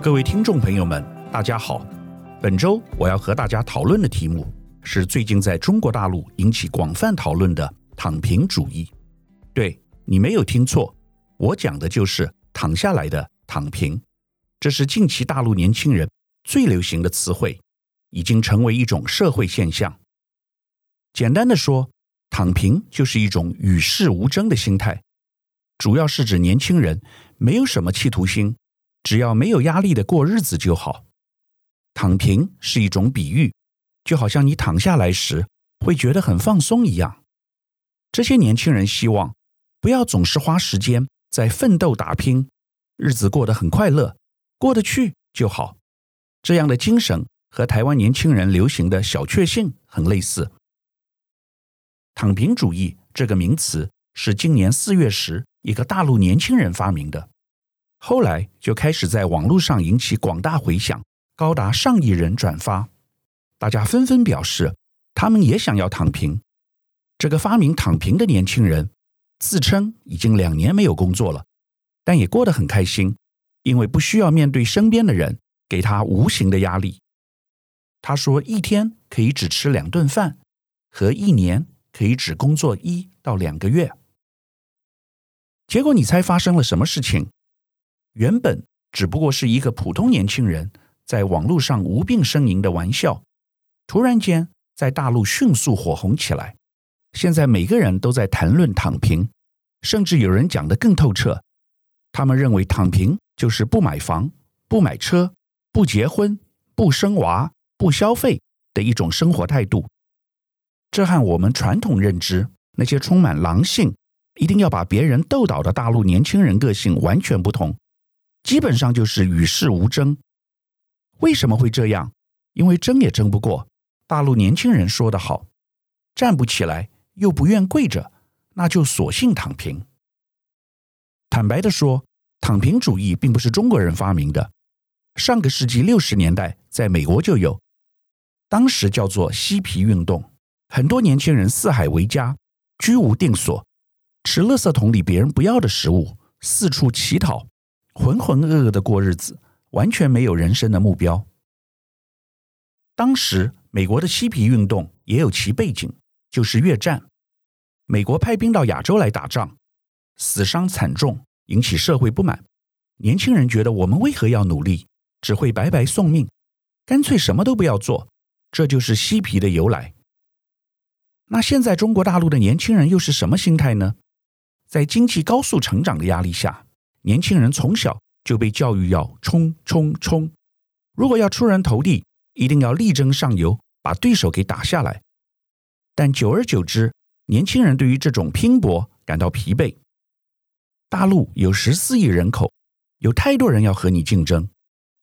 各位听众朋友们，大家好。本周我要和大家讨论的题目是最近在中国大陆引起广泛讨论的“躺平主义”。对，你没有听错，我讲的就是躺下来的躺平。这是近期大陆年轻人最流行的词汇，已经成为一种社会现象。简单的说，躺平就是一种与世无争的心态，主要是指年轻人没有什么企图心。只要没有压力的过日子就好。躺平是一种比喻，就好像你躺下来时会觉得很放松一样。这些年轻人希望不要总是花时间在奋斗打拼，日子过得很快乐，过得去就好。这样的精神和台湾年轻人流行的小确幸很类似。躺平主义这个名词是今年四月时一个大陆年轻人发明的。后来就开始在网络上引起广大回响，高达上亿人转发。大家纷纷表示，他们也想要躺平。这个发明躺平的年轻人自称已经两年没有工作了，但也过得很开心，因为不需要面对身边的人给他无形的压力。他说，一天可以只吃两顿饭，和一年可以只工作一到两个月。结果你猜发生了什么事情？原本只不过是一个普通年轻人在网络上无病呻吟的玩笑，突然间在大陆迅速火红起来。现在每个人都在谈论躺平，甚至有人讲得更透彻。他们认为躺平就是不买房、不买车、不结婚、不生娃、不消费的一种生活态度。这和我们传统认知那些充满狼性、一定要把别人斗倒的大陆年轻人个性完全不同。基本上就是与世无争。为什么会这样？因为争也争不过。大陆年轻人说得好：“站不起来又不愿跪着，那就索性躺平。”坦白地说，躺平主义并不是中国人发明的。上个世纪六十年代，在美国就有，当时叫做嬉皮运动。很多年轻人四海为家，居无定所，吃垃圾桶里别人不要的食物，四处乞讨。浑浑噩噩的过日子，完全没有人生的目标。当时美国的嬉皮运动也有其背景，就是越战。美国派兵到亚洲来打仗，死伤惨重，引起社会不满。年轻人觉得我们为何要努力，只会白白送命，干脆什么都不要做。这就是嬉皮的由来。那现在中国大陆的年轻人又是什么心态呢？在经济高速成长的压力下。年轻人从小就被教育要冲冲冲，如果要出人头地，一定要力争上游，把对手给打下来。但久而久之，年轻人对于这种拼搏感到疲惫。大陆有十四亿人口，有太多人要和你竞争，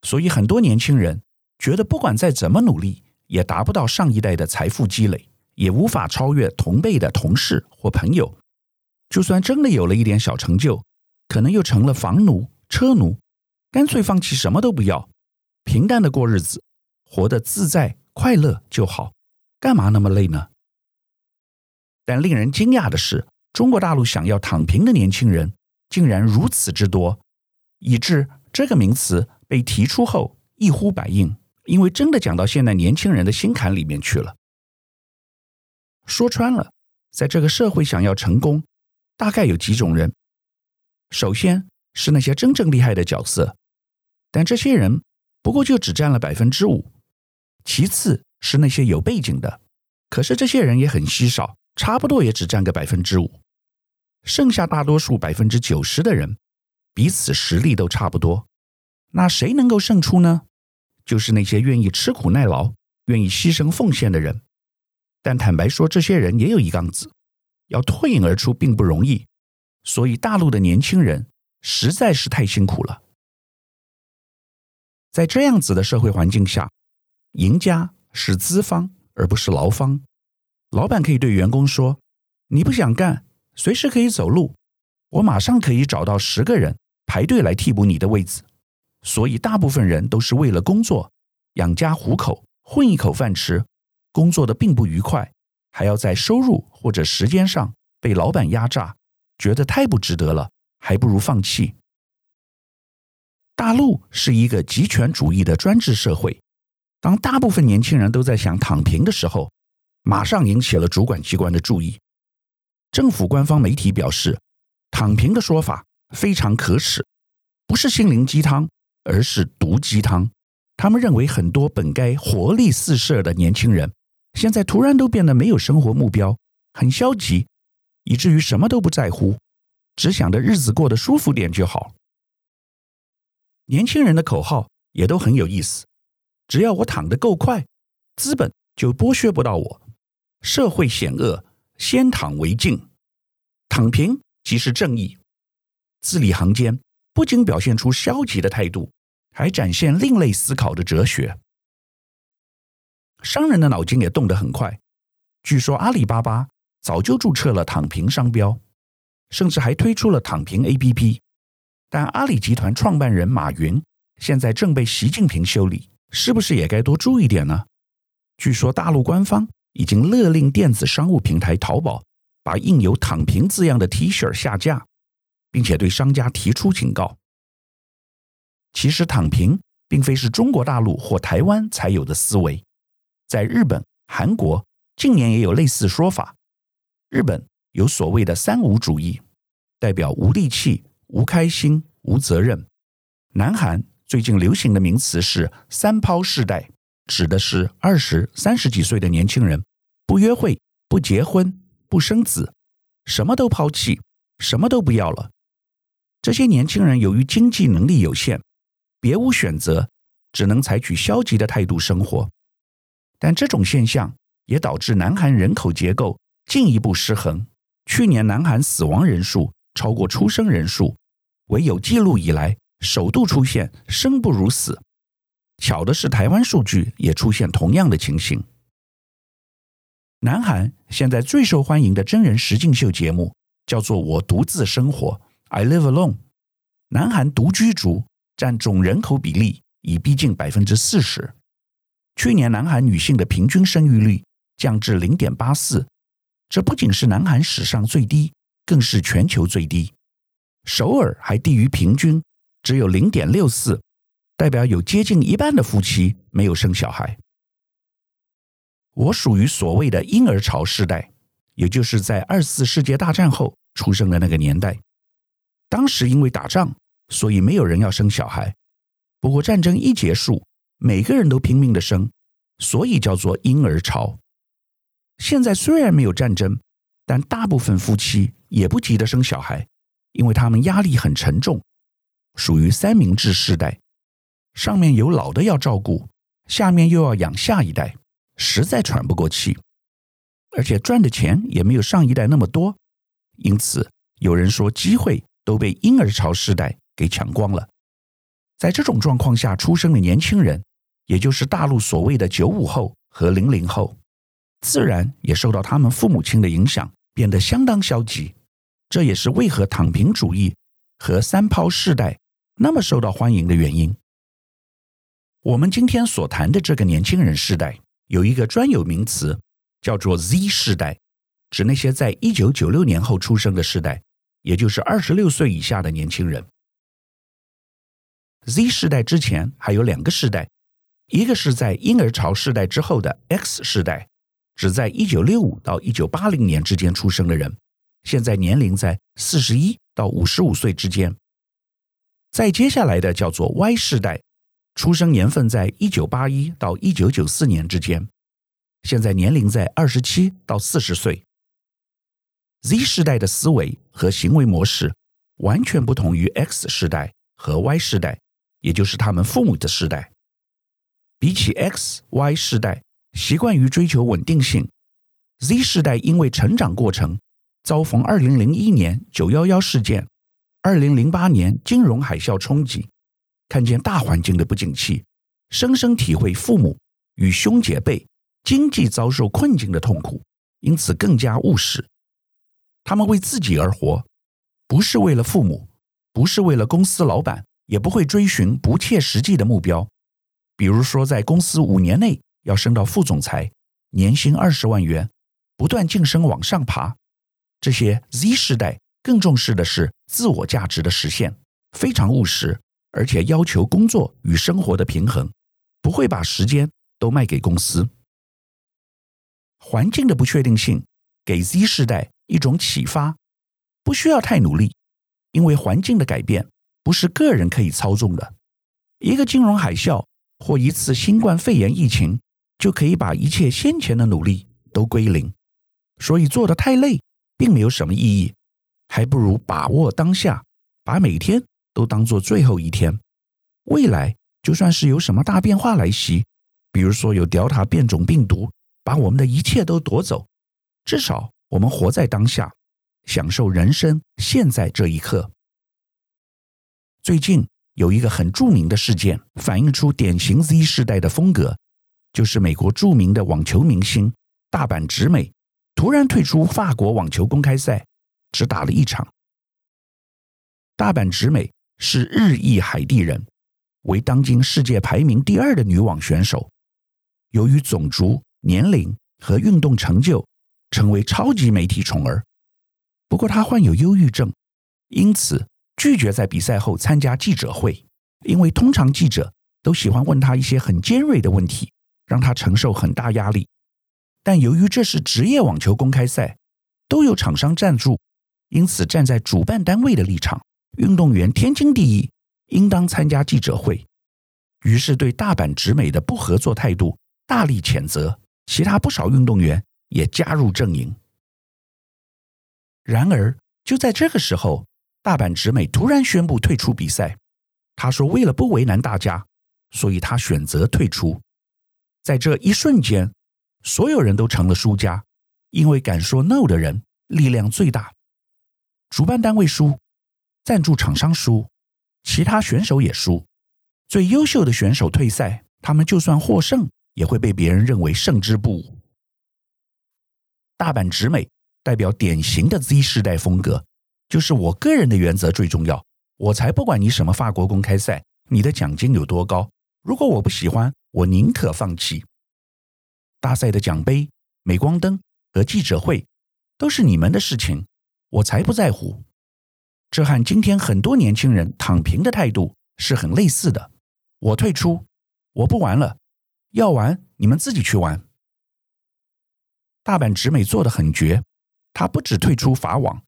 所以很多年轻人觉得，不管再怎么努力，也达不到上一代的财富积累，也无法超越同辈的同事或朋友。就算真的有了一点小成就，可能又成了房奴、车奴，干脆放弃什么都不要，平淡的过日子，活得自在快乐就好，干嘛那么累呢？但令人惊讶的是，中国大陆想要躺平的年轻人竟然如此之多，以致这个名词被提出后一呼百应，因为真的讲到现在年轻人的心坎里面去了。说穿了，在这个社会想要成功，大概有几种人。首先是那些真正厉害的角色，但这些人不过就只占了百分之五。其次是那些有背景的，可是这些人也很稀少，差不多也只占个百分之五。剩下大多数百分之九十的人，彼此实力都差不多。那谁能够胜出呢？就是那些愿意吃苦耐劳、愿意牺牲奉献的人。但坦白说，这些人也有一杠子，要脱颖而出并不容易。所以，大陆的年轻人实在是太辛苦了。在这样子的社会环境下，赢家是资方而不是劳方。老板可以对员工说：“你不想干，随时可以走路，我马上可以找到十个人排队来替补你的位子。”所以，大部分人都是为了工作养家糊口，混一口饭吃，工作的并不愉快，还要在收入或者时间上被老板压榨。觉得太不值得了，还不如放弃。大陆是一个极权主义的专制社会。当大部分年轻人都在想躺平的时候，马上引起了主管机关的注意。政府官方媒体表示，躺平的说法非常可耻，不是心灵鸡汤，而是毒鸡汤。他们认为很多本该活力四射的年轻人，现在突然都变得没有生活目标，很消极，以至于什么都不在乎，只想着日子过得舒服点就好。年轻人的口号也都很有意思，只要我躺得够快，资本就剥削不到我。社会险恶，先躺为敬。躺平即是正义。字里行间不仅表现出消极的态度，还展现另类思考的哲学。商人的脑筋也动得很快。据说阿里巴巴早就注册了躺平商标，甚至还推出了躺平 APP。但阿里集团创办人马云现在正被习近平修理，是不是也该多注意点呢？据说大陆官方已经勒令电子商务平台淘宝把印有“躺平”字样的 T 恤下架，并且对商家提出警告。其实，躺平并非是中国大陆或台湾才有的思维，在日本、韩国近年也有类似说法。日本有所谓的“三无主义”，代表无力气。无开心、无责任。南韩最近流行的名词是“三抛世代”，指的是二十三十几岁的年轻人，不约会、不结婚、不生子，什么都抛弃，什么都不要了。这些年轻人由于经济能力有限，别无选择，只能采取消极的态度生活。但这种现象也导致南韩人口结构进一步失衡。去年南韩死亡人数超过出生人数，为有记录以来首度出现生不如死。巧的是，台湾数据也出现同样的情形。南韩现在最受欢迎的真人实境秀节目叫做《我独自生活》（I Live Alone）。南韩独居族占总人口比例已逼近百分之四十。去年南韩女性的平均生育率降至零点八四，这不仅是南韩史上最低。更是全球最低，首尔还低于平均，只有零点六四，代表有接近一半的夫妻没有生小孩。我属于所谓的婴儿潮世代，也就是在二次世界大战后出生的那个年代。当时因为打仗，所以没有人要生小孩。不过战争一结束，每个人都拼命的生，所以叫做婴儿潮。现在虽然没有战争，但大部分夫妻。也不急着生小孩，因为他们压力很沉重，属于三明治世代，上面有老的要照顾，下面又要养下一代，实在喘不过气，而且赚的钱也没有上一代那么多，因此有人说机会都被婴儿潮世代给抢光了。在这种状况下出生的年轻人，也就是大陆所谓的九五后和零零后，自然也受到他们父母亲的影响，变得相当消极。这也是为何躺平主义和三抛世代那么受到欢迎的原因。我们今天所谈的这个年轻人世代有一个专有名词，叫做 Z 世代，指那些在一九九六年后出生的世代，也就是二十六岁以下的年轻人。Z 世代之前还有两个世代，一个是在婴儿潮世代之后的 X 世代，只在一九六五到一九八零年之间出生的人。现在年龄在四十一到五十五岁之间，再接下来的叫做 Y 世代，出生年份在一九八一到一九九四年之间，现在年龄在二十七到四十岁。Z 世代的思维和行为模式完全不同于 X 世代和 Y 世代，也就是他们父母的世代。比起 X、Y 世代，习惯于追求稳定性，Z 世代因为成长过程。遭逢二零零一年九幺幺事件，二零零八年金融海啸冲击，看见大环境的不景气，深深体会父母与兄姐辈经济遭受困境的痛苦，因此更加务实。他们为自己而活，不是为了父母，不是为了公司老板，也不会追寻不切实际的目标，比如说在公司五年内要升到副总裁，年薪二十万元，不断晋升往上爬。这些 Z 世代更重视的是自我价值的实现，非常务实，而且要求工作与生活的平衡，不会把时间都卖给公司。环境的不确定性给 Z 世代一种启发：不需要太努力，因为环境的改变不是个人可以操纵的。一个金融海啸或一次新冠肺炎疫情，就可以把一切先前的努力都归零。所以做得太累，并没有什么意义，还不如把握当下，把每天都当做最后一天。未来就算是有什么大变化来袭，比如说有 Delta 变种病毒把我们的一切都夺走，至少我们活在当下，享受人生现在这一刻。最近有一个很著名的事件，反映出典型 Z 世代的风格，就是美国著名的网球明星大坂直美。突然退出法国网球公开赛，只打了一场。大坂直美是日裔海地人，为当今世界排名第二的女网选手。由于种族、年龄和运动成就，成为超级媒体宠儿。不过她患有忧郁症，因此拒绝在比赛后参加记者会，因为通常记者都喜欢问她一些很尖锐的问题，让他承受很大压力。但由于这是职业网球公开赛，都有厂商赞助，因此站在主办单位的立场，运动员天经地义应当参加记者会。于是对大坂直美的不合作态度大力谴责，其他不少运动员也加入阵营。然而就在这个时候，大坂直美突然宣布退出比赛。他说：“为了不为难大家，所以他选择退出。”在这一瞬间。所有人都成了输家，因为敢说 “no” 的人力量最大。主办单位输，赞助厂商输，其他选手也输。最优秀的选手退赛，他们就算获胜，也会被别人认为胜之不武。大阪直美代表典型的 Z 世代风格，就是我个人的原则最重要，我才不管你什么法国公开赛，你的奖金有多高。如果我不喜欢，我宁可放弃。大赛的奖杯、镁光灯和记者会都是你们的事情，我才不在乎。这和今天很多年轻人躺平的态度是很类似的。我退出，我不玩了，要玩你们自己去玩。大阪直美做得很绝，他不只退出法网，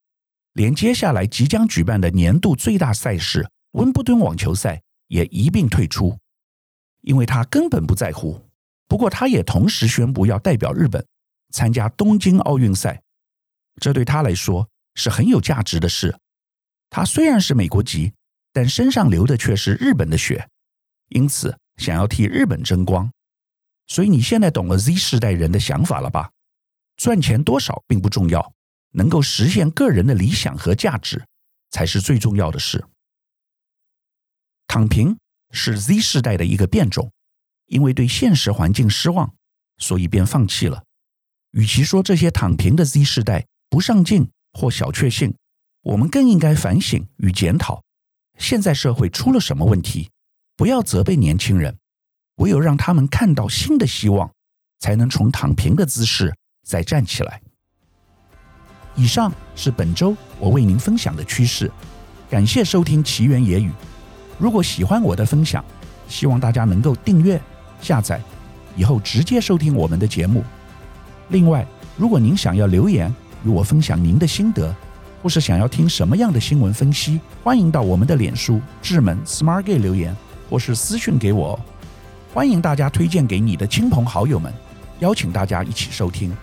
连接下来即将举办的年度最大赛事温布顿网球赛也一并退出，因为他根本不在乎。不过，他也同时宣布要代表日本参加东京奥运赛，这对他来说是很有价值的事。他虽然是美国籍，但身上流的却是日本的血，因此想要替日本争光。所以你现在懂了 Z 世代人的想法了吧？赚钱多少并不重要，能够实现个人的理想和价值才是最重要的事。躺平是 Z 世代的一个变种。因为对现实环境失望，所以便放弃了。与其说这些躺平的 Z 世代不上进或小确幸，我们更应该反省与检讨，现在社会出了什么问题？不要责备年轻人，唯有让他们看到新的希望，才能从躺平的姿势再站起来。以上是本周我为您分享的趋势，感谢收听奇缘野语。如果喜欢我的分享，希望大家能够订阅。下载以后直接收听我们的节目。另外，如果您想要留言与我分享您的心得，或是想要听什么样的新闻分析，欢迎到我们的脸书智门 Smart Gay 留言，或是私讯给我。欢迎大家推荐给你的亲朋好友们，邀请大家一起收听。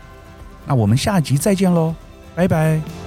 那我们下集再见喽，拜拜。